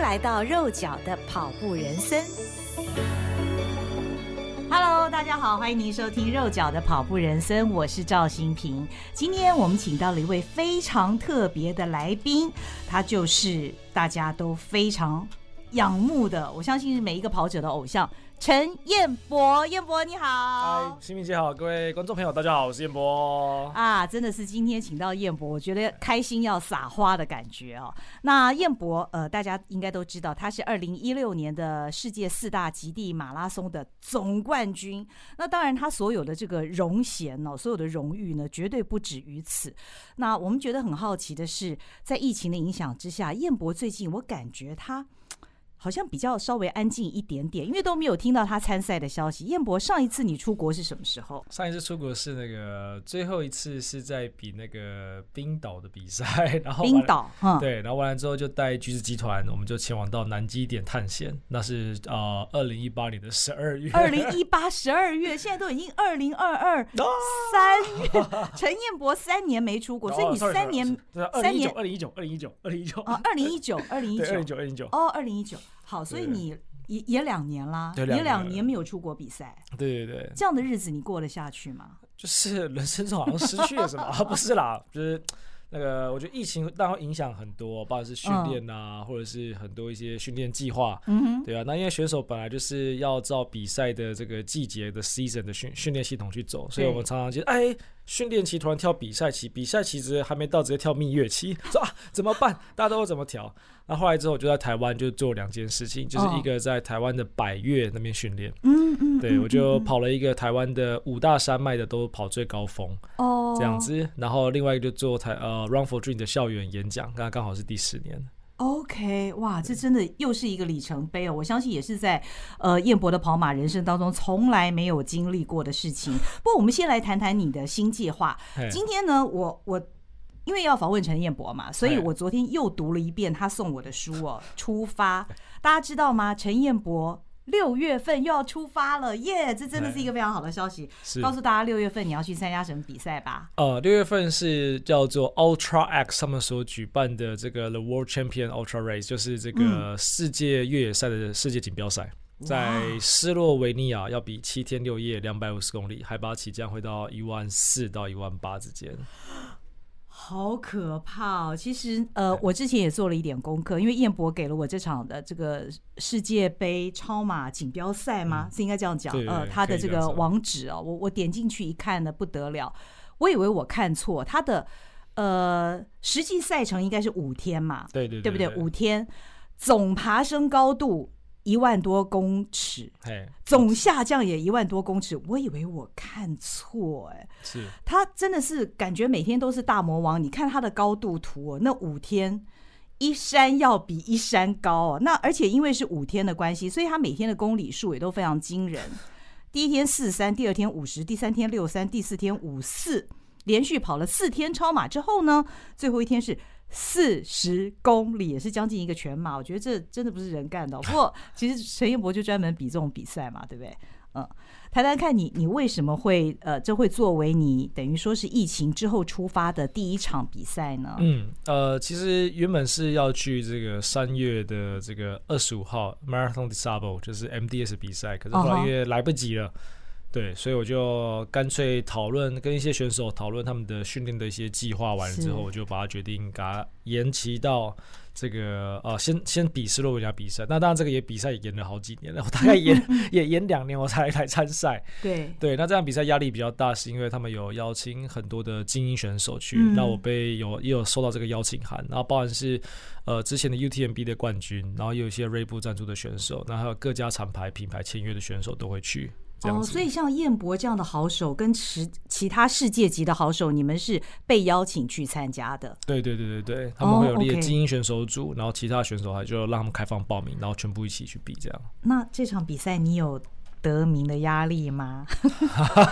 来到肉脚的跑步人生。Hello，大家好，欢迎您收听肉脚的跑步人生，我是赵新平。今天我们请到了一位非常特别的来宾，他就是大家都非常仰慕的，我相信是每一个跑者的偶像。陈彦博，彦博你好，嗨，新民姐好，各位观众朋友大家好，我是彦博啊，真的是今天请到彦博，我觉得开心要撒花的感觉哦。那彦博，呃，大家应该都知道，他是二零一六年的世界四大极地马拉松的总冠军。那当然，他所有的这个荣衔哦，所有的荣誉呢，绝对不止于此。那我们觉得很好奇的是，在疫情的影响之下，彦博最近我感觉他。好像比较稍微安静一点点，因为都没有听到他参赛的消息。彦博，上一次你出国是什么时候？上一次出国是那个最后一次是在比那个冰岛的比赛，然后冰岛，嗯，对，然后完了之后就带橘子集团，我们就前往到南极点探险。那是呃二零一八年的十二月，二零一八十二月，现在都已经二零二二三月。陈彦博三年没出国，所以你三年三年二零一九二零一九二零一九啊，二零一九二零一九二零一九二零一九哦，二零一九。好，所以你也也两年啦，也两年没有出国比赛。对对对，这样的日子你过得下去吗？就是人生中好像失去了什么？啊，不是啦，就是那个，我觉得疫情当然会影响很多，不管是训练啊，或者是很多一些训练计划。嗯哼，对啊。那因为选手本来就是要照比赛的这个季节的 season 的训训练系统去走，所以我们常常觉得，哎。训练期突然跳比赛期，比赛期直接还没到，直接跳蜜月期，说啊怎么办？大家都会怎么调？那后来之后，我就在台湾就做两件事情，就是一个在台湾的百越那边训练，嗯嗯，对我就跑了一个台湾的五大山脉的都跑最高峰，哦，这样子，然后另外一个就做台呃 Run for Dream 的校园演讲，刚刚刚好是第十年。OK，哇，这真的又是一个里程碑哦！我相信也是在呃燕博的跑马人生当中从来没有经历过的事情。不过我们先来谈谈你的新计划。今天呢，我我因为要访问陈彦博嘛，所以我昨天又读了一遍他送我的书哦，《出发》，大家知道吗？陈彦博。六月份又要出发了，耶！这真的是一个非常好的消息。告诉大家，六月份你要去参加什么比赛吧？呃，六月份是叫做 Ultra X 他们所举办的这个 The World Champion Ultra Race，就是这个世界越野赛的世界锦标赛，嗯、在斯洛维尼亚要比七天六夜，两百五十公里，海拔起降会到一万四到一万八之间。好可怕哦！其实，呃，我之前也做了一点功课，因为彦博给了我这场的这个世界杯超马锦标赛吗？嗯、是应该这样讲？呃，他的这个网址哦，我我点进去一看呢，不得了，我以为我看错，他的呃实际赛程应该是五天嘛？对对对，对不对？五天总爬升高度。一万多公尺，总下降也一万多公尺。我以为我看错，哎，是他真的是感觉每天都是大魔王。你看他的高度图，那五天一山要比一山高，那而且因为是五天的关系，所以他每天的公里数也都非常惊人。第一天四三，第二天五十，第三天六三，第四天五四，连续跑了四天超马之后呢，最后一天是。四十公里也是将近一个全马，我觉得这真的不是人干的。不过其实陈彦博就专门比这种比赛嘛，对不对？嗯，谈谈看你，你为什么会呃，这会作为你等于说是疫情之后出发的第一场比赛呢？嗯，呃，其实原本是要去这个三月的这个二十五号 Marathon des Sables，就是 MDS 比赛，可是后来因为来不及了。Uh huh. 对，所以我就干脆讨论跟一些选手讨论他们的训练的一些计划，完了之后，我就把它决定给它延期到这个呃，先先比斯洛文尼亚比赛。那当然这个也比赛也延了好几年了，我大概延 也延两年我才来参赛。对对，那这样比赛压力比较大，是因为他们有邀请很多的精英选手去，那、嗯、我被有也有收到这个邀请函，然后包含是呃之前的 UTMB 的冠军，然后也有一些锐步赞助的选手，然后还有各家厂牌品牌签约的选手都会去。哦，所以像彦博这样的好手，跟其其他世界级的好手，你们是被邀请去参加的？对对对对对，他们会有列精英选手组，哦 okay、然后其他选手还就让他们开放报名，然后全部一起去比这样。那这场比赛你有得名的压力吗？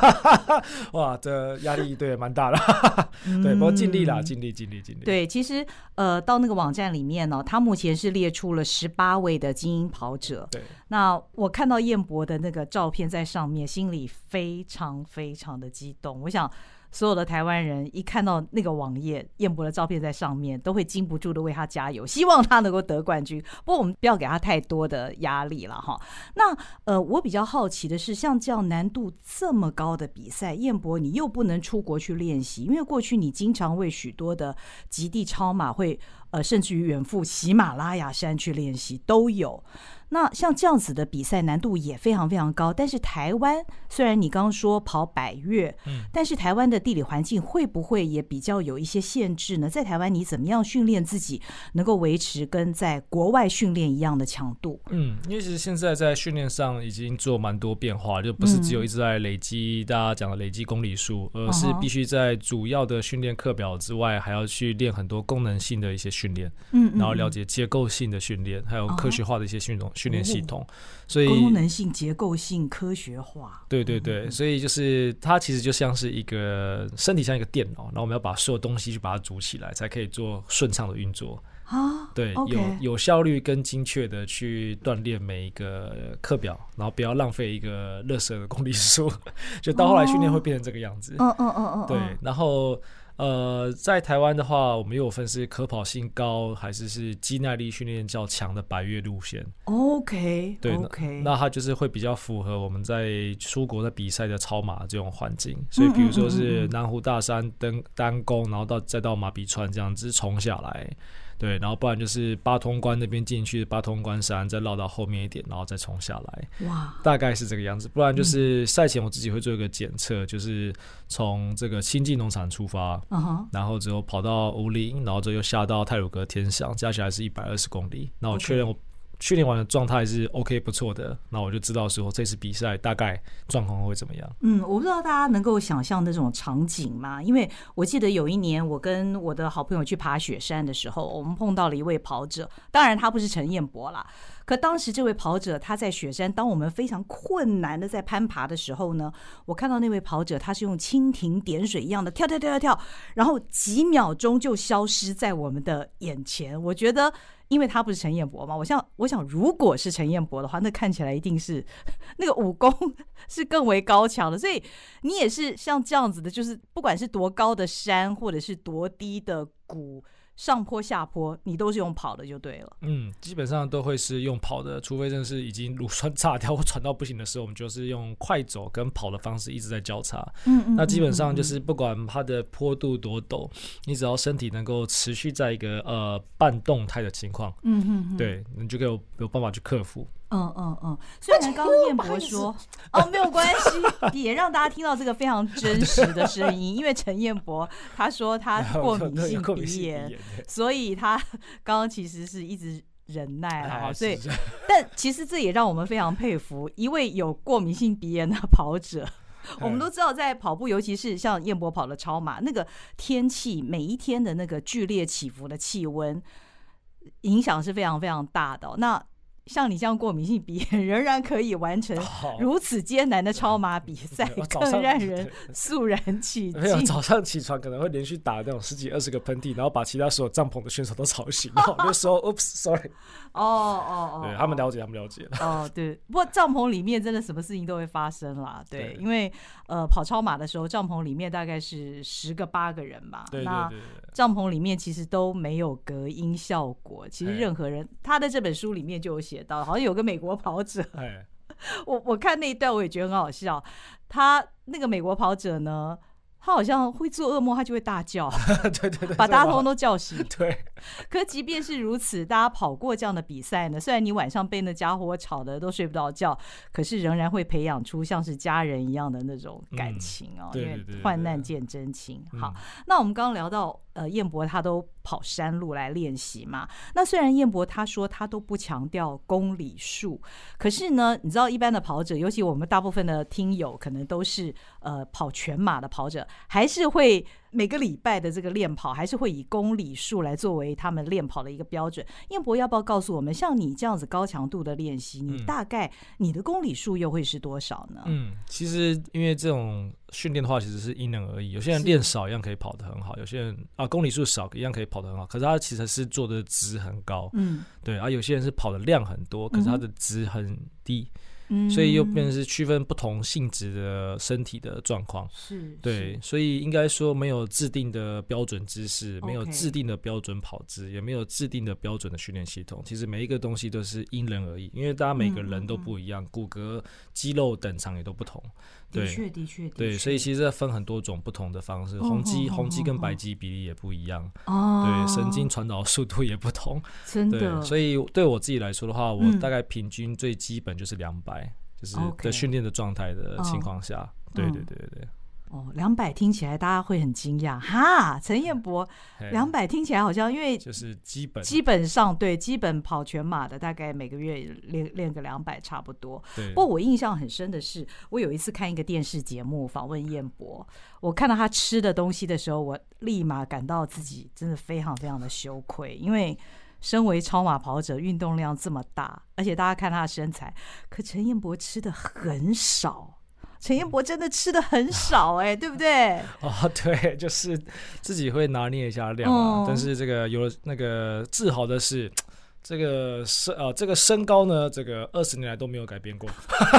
哇，这压力对蛮大的，对，不过尽力啦，尽力尽力尽力。对，其实呃，到那个网站里面呢、喔，他目前是列出了十八位的精英跑者。对，那我看到燕博的那个照片在上面，心里非常非常的激动。我想所有的台湾人一看到那个网页，燕博的照片在上面，都会禁不住的为他加油，希望他能够得冠军。不过我们不要给他太多的压力了哈。那呃，我比较好奇的是，像这样难度这么高的比赛，燕博你又不能出国去练习，因为过去你经常为许多的极地超马会呃，甚至于远赴喜马拉雅山去练习都有。那像这样子的比赛难度也非常非常高，但是台湾虽然你刚刚说跑百越，嗯，但是台湾的地理环境会不会也比较有一些限制呢？在台湾你怎么样训练自己能够维持跟在国外训练一样的强度？嗯，因为其实现在在训练上已经做蛮多变化，就不是只有一直在累积大家讲的累积公里数，而是必须在主要的训练课表之外，还要去练很多功能性的一些训练，嗯，然后了解结构性的训练，还有科学化的一些训练。训练系统，所以功能性、结构性、科学化，对对对，所以就是它其实就像是一个身体像一个电脑，然后我们要把所有东西去把它组起来，才可以做顺畅的运作啊。对，有有效率跟精确的去锻炼每一个课表，然后不要浪费一个垃圾的公里数，就到后来训练会变成这个样子。嗯嗯嗯嗯，对，然后。呃，在台湾的话，我们又有分是可跑性高还是是肌耐力训练较强的百岳路线。OK，对，OK，那它就是会比较符合我们在出国的比赛的超马这种环境。所以，比如说是南湖大山登单攻，然后到再到马鼻川这样子冲下来。对，然后不然就是八通关那边进去，八通关山再绕到后面一点，然后再冲下来。哇，大概是这个样子。不然就是赛前我自己会做一个检测，就是从这个新进农场出发，然后之后跑到乌林，然后之后又下到泰鲁格天上，加起来是一百二十公里。那我确认我。训练完的状态是 OK 不错的，那我就知道说这次比赛大概状况会怎么样。嗯，我不知道大家能够想象那种场景吗？因为我记得有一年我跟我的好朋友去爬雪山的时候，我们碰到了一位跑者，当然他不是陈彦博啦。可当时这位跑者他在雪山，当我们非常困难的在攀爬的时候呢，我看到那位跑者他是用蜻蜓点水一样的跳跳跳跳跳，然后几秒钟就消失在我们的眼前。我觉得。因为他不是陈彦博嘛，我想，我想，如果是陈彦博的话，那看起来一定是 那个武功是更为高强的。所以你也是像这样子的，就是不管是多高的山，或者是多低的谷。上坡下坡，你都是用跑的就对了。嗯，基本上都会是用跑的，除非真的是已经乳酸炸掉或喘到不行的时候，我们就是用快走跟跑的方式一直在交叉。嗯，嗯，嗯，嗯，那基本上就是不管它的坡度多陡，你只要身体能够持续在一个呃半动态的情况，嗯嗯，对，你就可以有有办法去克服。嗯嗯嗯，虽然刚刚燕博说 哦，没有关系，也让大家听到这个非常真实的声音，因为陈彦博他说他过敏性鼻炎，所以他刚刚其实是一直忍耐了哈，所以但其实这也让我们非常佩服一位有过敏性鼻炎的跑者。我们都知道，在跑步，尤其是像燕博跑的超马，那个天气每一天的那个剧烈起伏的气温，影响是非常非常大的。那像你这样过敏性鼻炎，仍然可以完成如此艰难的超马比赛，更让人肃然起敬。没有，早上起床可能会连续打那种十几二十个喷嚏，然后把其他所有帐篷的选手都吵醒，然后 就说 “Oops，sorry”。哦哦哦，对他们了解，他们了解。哦，对，不过帐篷里面真的什么事情都会发生啦。对，因为呃，跑超马的时候，帐篷里面大概是十个八个人吧。对对对。帐篷里面其实都没有隔音效果。其实任何人，他的这本书里面就有写到，好像有个美国跑者。我我看那一段我也觉得很好笑。他那个美国跑者呢，他好像会做噩梦，他就会大叫，对对对，把大家通通都叫醒。对，可即便是如此，大家跑过这样的比赛呢，虽然你晚上被那家伙吵得都睡不着觉，可是仍然会培养出像是家人一样的那种感情哦，因为患难见真情。好，那我们刚刚聊到。呃，燕博他都跑山路来练习嘛。那虽然燕博他说他都不强调公里数，可是呢，你知道一般的跑者，尤其我们大部分的听友可能都是呃跑全马的跑者，还是会。每个礼拜的这个练跑，还是会以公里数来作为他们练跑的一个标准。燕博要不要告诉我们，像你这样子高强度的练习，你大概你的公里数又会是多少呢？嗯，其实因为这种训练的话，其实是因人而异。有些人练少一样可以跑得很好，有些人啊公里数少一样可以跑得很好。可是他其实是做的值很高，嗯，对。而有些人是跑的量很多，可是他的值很低。嗯，所以又变成是区分不同性质的身体的状况。是，对，所以应该说没有制定的标准姿势，没有制定的标准跑姿，也没有制定的标准的训练系统。其实每一个东西都是因人而异，因为大家每个人都不一样，骨骼、肌肉等长也都不同。对，的确，的确，对，所以其实分很多种不同的方式，红肌、红肌跟白肌比例也不一样。哦，对，神经传导速度也不同。真的，所以对我自己来说的话，我大概平均最基本就是两百。就是在训练的状态的情况下对对对对对。哦，两百听起来大家会很惊讶哈，陈彦博，两百听起来好像因为就是基本基本上对基本跑全马的大概每个月练练个两百差不多。对。不过我印象很深的是，我有一次看一个电视节目访问彦博，我看到他吃的东西的时候，我立马感到自己真的非常非常的羞愧，因为。身为超马跑者，运动量这么大，而且大家看他的身材，可陈彦博吃的很少。陈彦博真的吃的很少，哎，对不对？哦，对，就是自己会拿捏一下量啊。但是这个有那个自豪的是。这个身呃，这个身高呢，这个二十年来都没有改变过，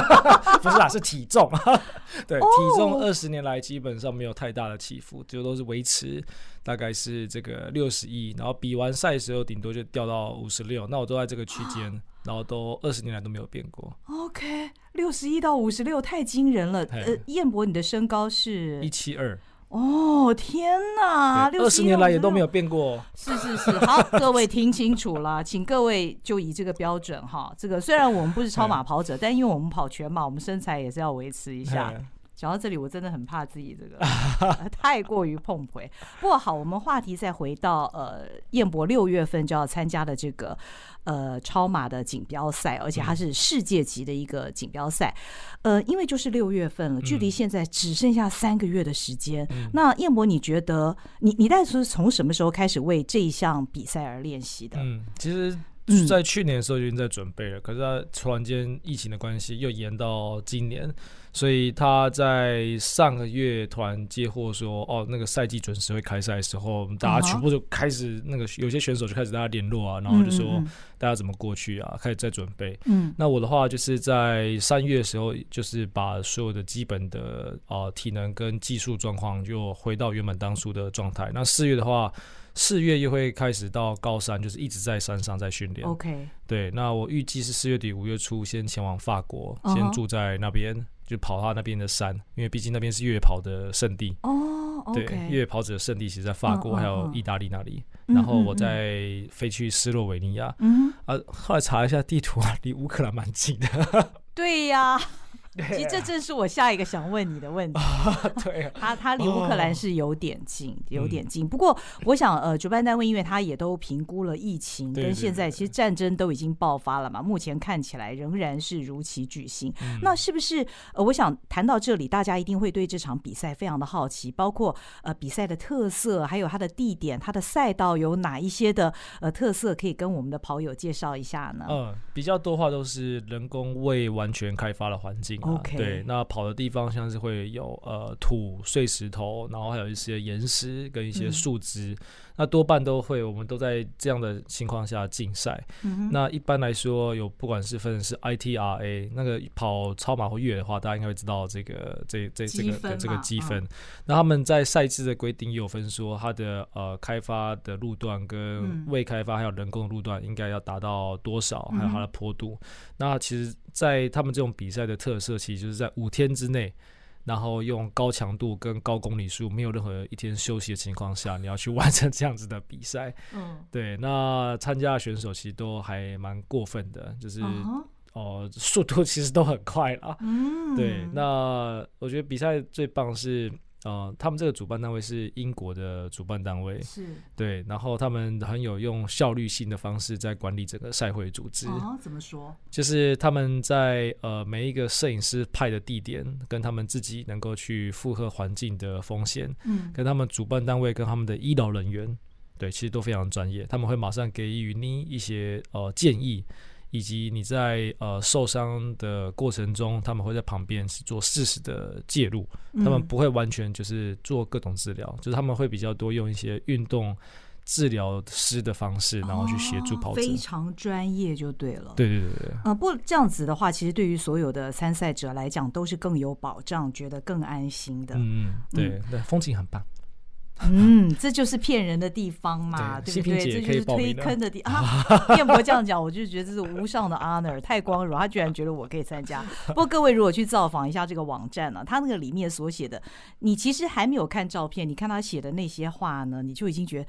不是啦，是体重，对，体重二十年来基本上没有太大的起伏，就都是维持大概是这个六十一，然后比完赛的时候顶多就掉到五十六，那我都在这个区间，然后都二十年来都没有变过。OK，六十一到五十六太惊人了。呃，彦博，你的身高是？一七二。哦天哪，二十年来也都没有变过。是是是，好，各位 听清楚了，请各位就以这个标准哈。这个虽然我们不是超马跑者，但因为我们跑全马，我们身材也是要维持一下。讲到这里，我真的很怕自己这个 太过于碰回。不过好，我们话题再回到呃，燕博六月份就要参加的这个呃超马的锦标赛，而且它是世界级的一个锦标赛。呃，因为就是六月份了，距离现在只剩下三个月的时间。那燕博，你觉得你你当时是从什么时候开始为这一项比赛而练习的？嗯，其实是在去年的时候就已经在准备了，可是他突然间疫情的关系又延到今年。所以他在上个月突然接获说，哦，那个赛季准时会开赛的时候，大家全部就开始那个有些选手就开始大家联络啊，然后就说大家怎么过去啊，开始在准备。嗯，那我的话就是在三月的时候，就是把所有的基本的啊体能跟技术状况就回到原本当初的状态。那四月的话，四月又会开始到高山，就是一直在山上在训练。OK，对，那我预计是四月底五月初先前往法国，先住在那边。就跑他那边的山，因为毕竟那边是越野跑的圣地哦。对，越野跑者的圣地其实在法国还有意大利那里。然后我再飞去斯洛维尼亚。嗯啊，后来查一下地图啊，离乌克兰蛮近的。对呀。其实这正是我下一个想问你的问题。对，他他离乌克兰是有点近，有点近。不过我想，呃，主办单位因为他也都评估了疫情跟现在，其实战争都已经爆发了嘛，目前看起来仍然是如期举行。那是不是？呃，我想谈到这里，大家一定会对这场比赛非常的好奇，包括呃比赛的特色，还有它的地点、它的赛道有哪一些的呃特色，可以跟我们的跑友介绍一下呢？嗯，比较多话都是人工未完全开发的环境。OK，对，那跑的地方像是会有呃土、碎石头，然后还有一些岩石跟一些树枝。嗯那多半都会，我们都在这样的情况下竞赛。嗯。那一般来说，有不管是分的是 ITRA 那个跑超马或越野的话，大家应该会知道这个这这这个这个积分。那他们在赛制的规定也有分说，它的呃开发的路段跟未开发还有人工的路段应该要达到多少，还有它的坡度。那其实，在他们这种比赛的特色，其实就是在五天之内。然后用高强度跟高公里数，没有任何一天休息的情况下，你要去完成这样子的比赛。嗯，对。那参加的选手其实都还蛮过分的，就是哦、呃，速度其实都很快啦。嗯，对。那我觉得比赛最棒是。呃，他们这个主办单位是英国的主办单位，是对，然后他们很有用效率性的方式在管理整个赛会组织。哦，怎么说？就是他们在呃每一个摄影师派的地点，跟他们自己能够去负荷环境的风险，嗯，跟他们主办单位跟他们的医疗人员，对，其实都非常专业，他们会马上给予你一些呃建议。以及你在呃受伤的过程中，他们会在旁边是做适时的介入，他们不会完全就是做各种治疗，就是他们会比较多用一些运动治疗师的方式，然后去协助跑者，非常专业就对了。对对对对。嗯，不过这样子的话，其实对于所有的参赛者来讲，都是更有保障，觉得更安心的。嗯，对，对，风景很棒。嗯，这就是骗人的地方嘛，对，对不对？这就是推坑的地方。彦伯这样讲，我就觉得这是无上的 honor，太光荣。他居然觉得我可以参加。不过各位如果去造访一下这个网站呢、啊，他那个里面所写的，你其实还没有看照片，你看他写的那些话呢，你就已经觉得。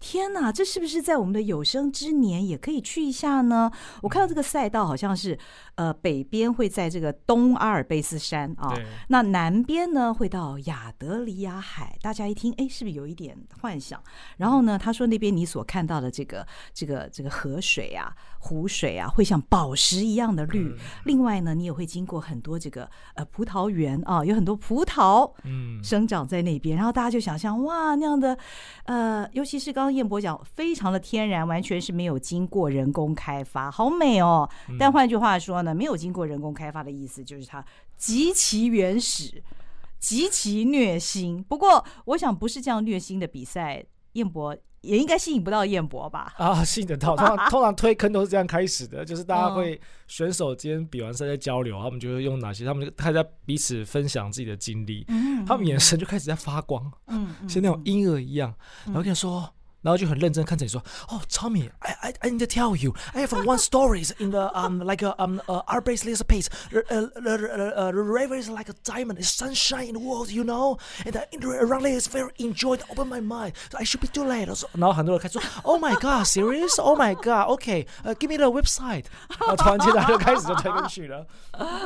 天哪，这是不是在我们的有生之年也可以去一下呢？我看到这个赛道好像是，呃，北边会在这个东阿尔卑斯山啊，那南边呢会到亚德里亚海。大家一听，哎，是不是有一点幻想？然后呢，他说那边你所看到的这个这个这个河水啊、湖水啊，会像宝石一样的绿。另外呢，你也会经过很多这个呃葡萄园啊，有很多葡萄嗯生长在那边。然后大家就想象哇，那样的呃，尤其是刚刚。燕博讲非常的天然，完全是没有经过人工开发，好美哦。但换句话说呢，没有经过人工开发的意思就是它极其原始、极其虐心。不过，我想不是这样虐心的比赛，燕博也应该吸引不到燕博吧？啊，吸引得到。通常通常推坑都是这样开始的，就是大家会选手间比完赛在交流，他们就会用哪些，他们就开始在彼此分享自己的经历，他们眼神就开始在发光，嗯，像那种婴儿一样，然后跟你说。然后就很认真看着你说：“哦，Tommy，I I I need to tell you，I have one stories in the um like a um uh our basically a pace uh uh the river is like a diamond it's sunshine in the world you know and the around there is very enjoyed open my mind I should be too late。”然后很多人开始说：“Oh my God，serious？Oh my God，OK，give me the website。”然后突然间他就开始就推进去了，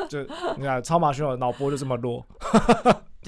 就你看超马选手脑波就这么弱。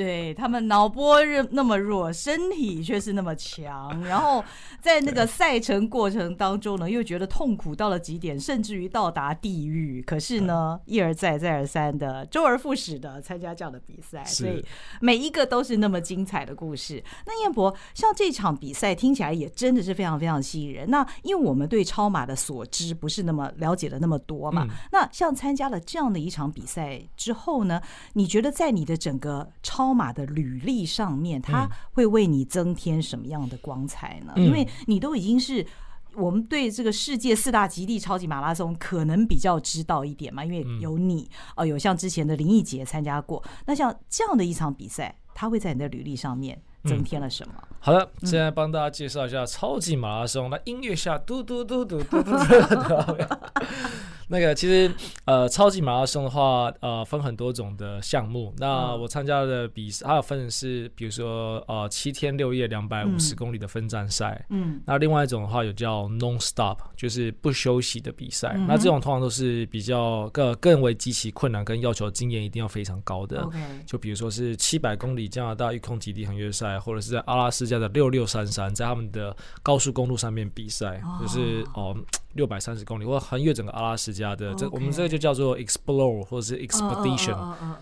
对，他们脑波那么弱，身体却是那么强，然后在那个赛程过程当中呢，又觉得痛苦到了极点，甚至于到达地狱。可是呢，一而再再而三的周而复始的参加这样的比赛，所以每一个都是那么精彩的故事。那彦博，像这场比赛听起来也真的是非常非常吸引人。那因为我们对超马的所知不是那么了解的那么多嘛，那像参加了这样的一场比赛之后呢，你觉得在你的整个超超马的履历上面，它会为你增添什么样的光彩呢？嗯、因为你都已经是我们对这个世界四大极地超级马拉松可能比较知道一点嘛，因为有你哦、呃，有像之前的林义杰参加过。那像这样的一场比赛，他会在你的履历上面增添了什么？嗯、好的，现在帮大家介绍一下超级马拉松。那音乐下，嘟嘟嘟嘟嘟嘟嘟。那个其实，呃，超级马拉松的话，呃，分很多种的项目。那我参加的比赛，它有分的是，比如说，呃，七天六夜两百五十公里的分站赛。嗯。那另外一种的话，有叫 non-stop，就是不休息的比赛。嗯、那这种通常都是比较更更为极其困难，跟要求经验一定要非常高的。OK。就比如说是七百公里加拿大育空极地横越赛，或者是在阿拉斯加的六六三三，在他们的高速公路上面比赛，就是哦。呃六百三十公里，或横越整个阿拉斯加的，这我们这个就叫做 explore 或者是 expedition，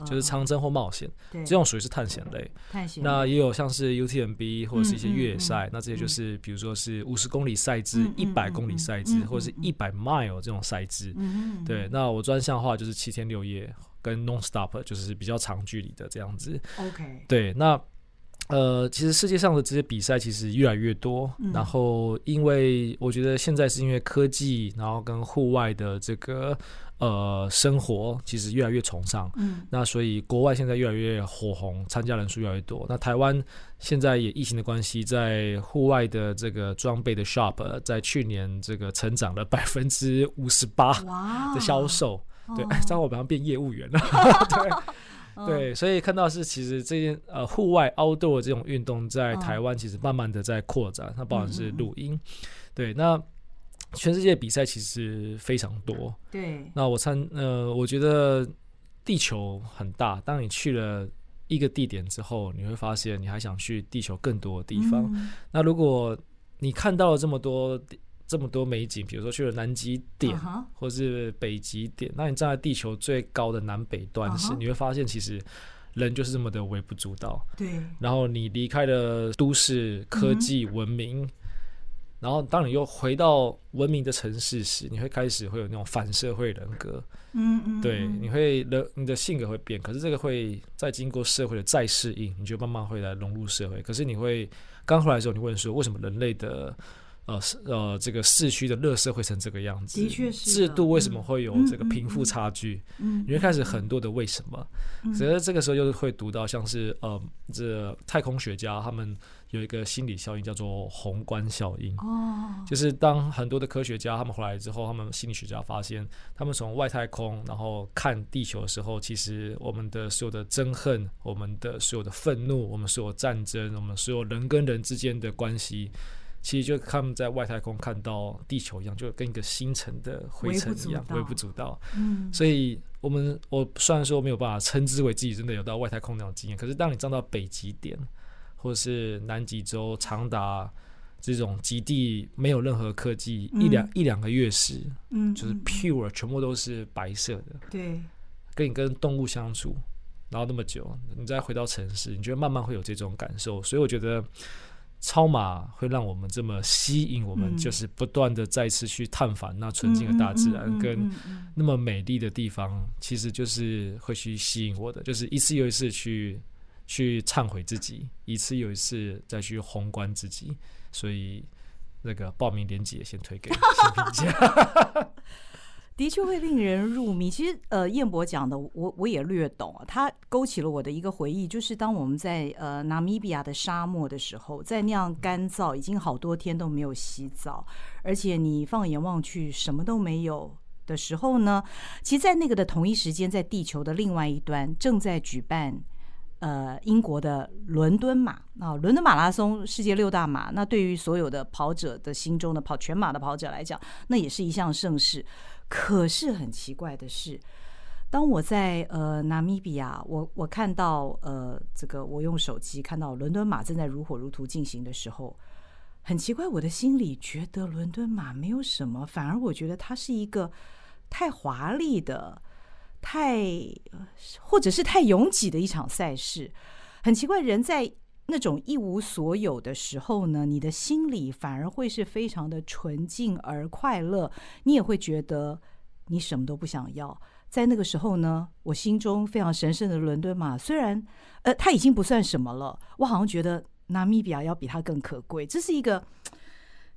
就是长征或冒险。这种属于是探险类。探险。那也有像是 UTMB 或者是一些越野赛，那这些就是比如说是五十公里赛制、一百公里赛制，或者是一百 mile 这种赛制。对，那我专项的话就是七天六夜跟 non-stop，就是比较长距离的这样子。OK。对，那。呃，其实世界上的这些比赛其实越来越多，嗯、然后因为我觉得现在是因为科技，然后跟户外的这个呃生活其实越来越崇尚，嗯，那所以国外现在越来越火红，参加人数越来越多。那台湾现在也疫情的关系，在户外的这个装备的 shop，在去年这个成长了百分之五十八的销售，哇对，这样我马上变业务员了，对。对，所以看到是其实这件呃户外 outdoor 这种运动在台湾其实慢慢的在扩展，它包含是录音，对，那全世界比赛其实非常多，对，那我参呃我觉得地球很大，当你去了一个地点之后，你会发现你还想去地球更多的地方，那如果你看到了这么多。这么多美景，比如说去了南极点，或是北极点，那你站在地球最高的南北端时，你会发现其实人就是这么的微不足道。对。然后你离开了都市、科技、文明，然后当你又回到文明的城市时，你会开始会有那种反社会人格。嗯嗯。对，你会人你的性格会变，可是这个会再经过社会的再适应，你就慢慢会来融入社会。可是你会刚回来的时候，你问说为什么人类的呃呃这个市区的垃圾会成这个样子，的确是制度为什么会有这个贫富差距？嗯，你会开始很多的为什么，所以这个时候又会读到像是呃这太空学家他们。有一个心理效应叫做宏观效应，哦，就是当很多的科学家他们回来之后，他们心理学家发现，他们从外太空然后看地球的时候，其实我们的所有的憎恨、我们的所有的愤怒、我们所有战争、我们所有人跟人之间的关系，其实就他们在外太空看到地球一样，就跟一个星辰的灰尘一样，微不足道。嗯，所以我们我虽然说没有办法称之为自己真的有到外太空那种经验，可是当你站到北极点。或是南极洲长达这种极地没有任何科技，嗯、一两一两个月时，嗯，就是 pure 全部都是白色的，对，跟你跟动物相处，然后那么久，你再回到城市，你觉得慢慢会有这种感受，所以我觉得超马会让我们这么吸引我们，就是不断的再次去探访那纯净的大自然跟那么美丽的地方，其实就是会去吸引我的，就是一次又一次去。去忏悔自己，一次又一次再去宏观自己，所以那个报名链接先推给新评价。的确会令人入迷。其实，呃，彦博讲的，我我也略懂啊。他勾起了我的一个回忆，就是当我们在呃纳米比亚的沙漠的时候，在那样干燥，已经好多天都没有洗澡，而且你放眼望去什么都没有的时候呢，其实，在那个的同一时间，在地球的另外一端正在举办。呃，英国的伦敦马啊，伦敦马拉松世界六大马，那对于所有的跑者的心中的跑全马的跑者来讲，那也是一项盛事。可是很奇怪的是，当我在呃纳米比亚，我我看到呃这个我用手机看到伦敦马正在如火如荼进行的时候，很奇怪，我的心里觉得伦敦马没有什么，反而我觉得它是一个太华丽的。太，或者是太拥挤的一场赛事，很奇怪。人在那种一无所有的时候呢，你的心里反而会是非常的纯净而快乐。你也会觉得你什么都不想要。在那个时候呢，我心中非常神圣的伦敦嘛，虽然呃，它已经不算什么了，我好像觉得纳米比亚要比它更可贵。这是一个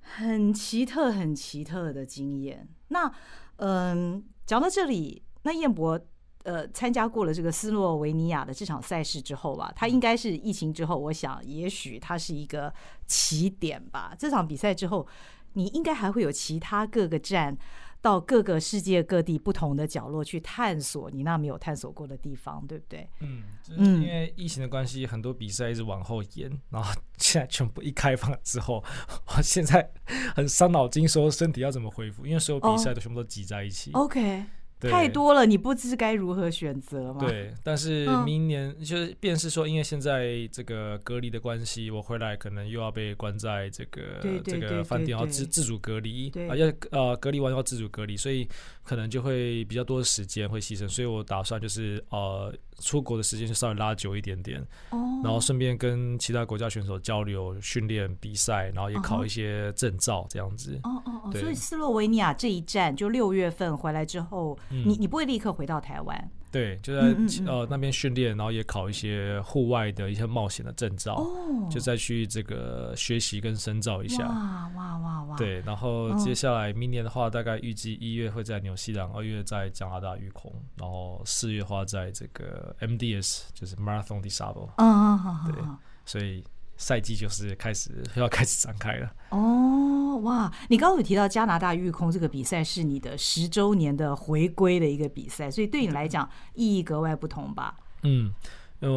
很奇特、很奇特的经验。那嗯、讲到这里。那彦博呃参加过了这个斯洛维尼亚的这场赛事之后吧，他应该是疫情之后，我想也许他是一个起点吧。这场比赛之后，你应该还会有其他各个站到各个世界各地不同的角落去探索你那没有探索过的地方，对不对？嗯，就是因为疫情的关系，很多比赛一直往后延，然后现在全部一开放之后，我 现在很伤脑筋，说身体要怎么恢复，因为所有比赛都全部都挤在一起。Oh, OK。太多了，你不知该如何选择吗？对，但是明年就是，便是说，因为现在这个隔离的关系，我回来可能又要被关在这个这个饭店，要自自主隔离啊，要呃隔离完要自主隔离，所以可能就会比较多的时间会牺牲，所以我打算就是呃。出国的时间就稍微拉久一点点，oh. 然后顺便跟其他国家选手交流、训练、比赛，然后也考一些证照，这样子。哦哦哦，所以斯洛维尼亚这一站就六月份回来之后，嗯、你你不会立刻回到台湾？对，就在呃那边训练，然后也考一些户外的一些冒险的证照，oh. 就再去这个学习跟深造一下。哇哇哇哇！对，然后接下来明年的话，大概预计一月会在纽西兰，二月在加拿大育空，然后四月的话在这个 MDS，就是 Marathon des Sables。嗯嗯对，所以赛季就是开始要开始展开了。哦。哇，你刚刚有提到加拿大育空这个比赛是你的十周年的回归的一个比赛，所以对你来讲意义格外不同吧？嗯，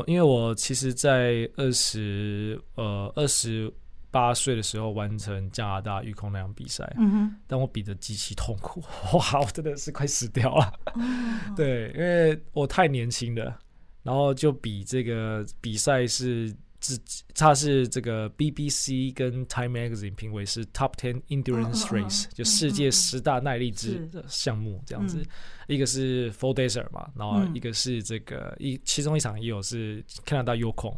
因为我其实，在二十呃二十八岁的时候完成加拿大育空那场比赛，嗯哼，但我比的极其痛苦，哇，我真的是快死掉了。哦、对，因为我太年轻了，然后就比这个比赛是。是，它是这个 BBC 跟 Time Magazine 评为是 Top Ten Endurance Race，就世界十大耐力之项目这样子。一个是 Full Desert 嘛，然后一个是这个一其中一场也有是加拿大 Yukon。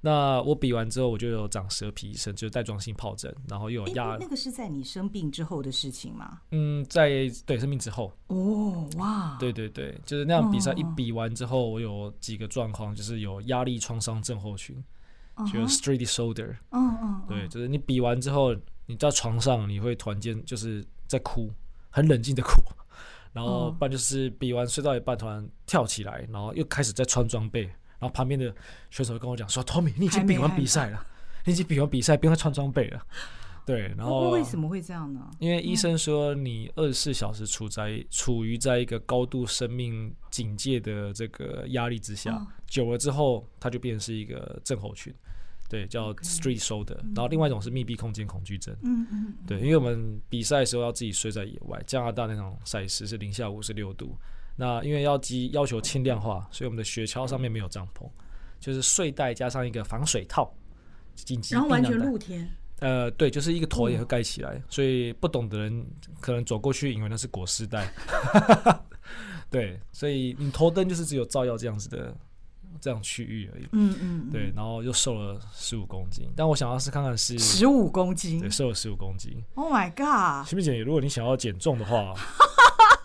那我比完之后，我就有长蛇皮，甚至带状性疱疹，然后又有压。那个是在你生病之后的事情吗？嗯，在对生病之后。哦，哇！对对对，就是那样比赛一比完之后，我有几个状况，就是有压力创伤症候群。就 street shoulder，嗯嗯，对，就是你比完之后，你在床上你会突然间就是在哭，很冷静的哭，然后不然就是比完睡到一半突然跳起来，然后又开始在穿装备，然后旁边的选手跟我讲说：“Tommy，你已经比完比赛了，你已经比完比赛，不用再穿装备了。”对，然后为什么会这样呢？因为医生说你二十四小时处在处于在一个高度生命警戒的这个压力之下，久了之后，它就变成是一个症候群。对，叫 street shoulder，然后另外一种是密闭空间恐惧症。嗯嗯，对，因为我们比赛的时候要自己睡在野外，加拿大那种赛事是零下五十六度，那因为要机要求轻量化，所以我们的雪橇上面没有帐篷，就是睡袋加上一个防水套，紧急，然后完全露天。呃，对，就是一个头也会盖起来，所以不懂的人可能走过去以为那是裹尸袋。对，所以你头灯就是只有照耀这样子的。这样区域而已，嗯嗯，对，然后又瘦了十五公斤，但我想要是看看是十五公斤，对，瘦了十五公斤。Oh my god！心屏姐，如果你想要减重的话。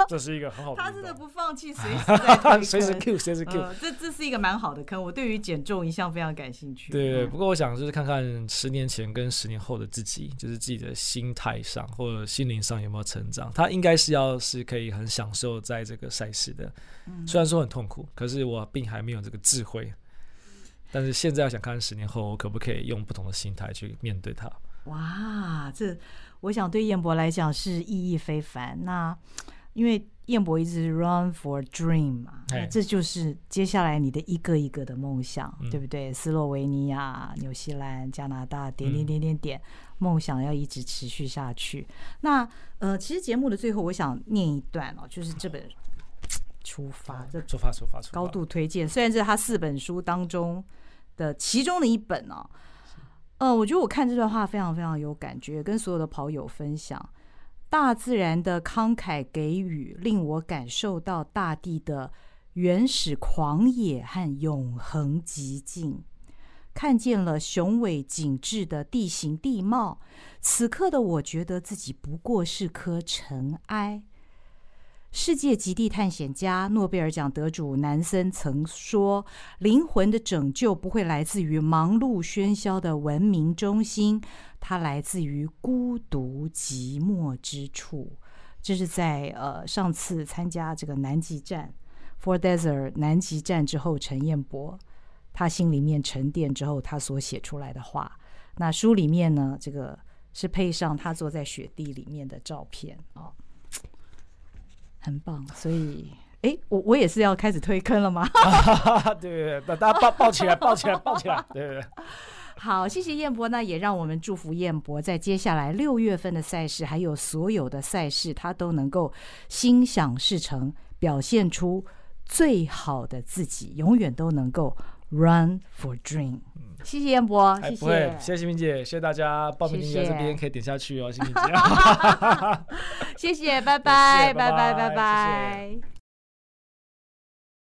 这是一个很好的，他真的不放弃，随时 在随时 Q，随时 Q。这这是一个蛮好的坑，我对于减重一向非常感兴趣。对，不过我想就是看看十年前跟十年后的自己，就是自己的心态上或者心灵上有没有成长。他应该是要是可以很享受在这个赛事的，虽然说很痛苦，可是我并还没有这个智慧。但是现在要想看十年后，我可不可以用不同的心态去面对它？哇，这我想对燕博来讲是意义非凡。那。因为燕博一直 run for dream 嘛，那这就是接下来你的一个一个的梦想，嗯、对不对？斯洛维尼亚、纽西兰、加拿大，点点点点点，梦、嗯、想要一直持续下去。那呃，其实节目的最后，我想念一段哦，就是这本出发，这出发出发出发，高度推荐。虽然这是他四本书当中的其中的一本哦，呃，我觉得我看这段话非常非常有感觉，跟所有的跑友分享。大自然的慷慨给予，令我感受到大地的原始狂野和永恒寂静，看见了雄伟景致的地形地貌。此刻的我觉得自己不过是颗尘埃。世界极地探险家、诺贝尔奖得主南森曾说：“灵魂的拯救不会来自于忙碌喧嚣的文明中心，它来自于孤独寂寞之处。”这是在呃上次参加这个南极站 （For Desert） 南极站之后，陈彦博他心里面沉淀之后，他所写出来的话。那书里面呢，这个是配上他坐在雪地里面的照片啊。很棒，所以，哎，我我也是要开始推坑了吗？对 对对，把大家抱抱起来，抱起来，抱起来，对对对。好，谢谢燕博，那也让我们祝福燕博在接下来六月份的赛事，还有所有的赛事，他都能够心想事成，表现出最好的自己，永远都能够 run for dream。谢谢燕博，谢谢，谢谢明姐，谢谢大家报名在这边可以点下去哦，心屏姐，谢谢，拜拜，拜拜，拜拜。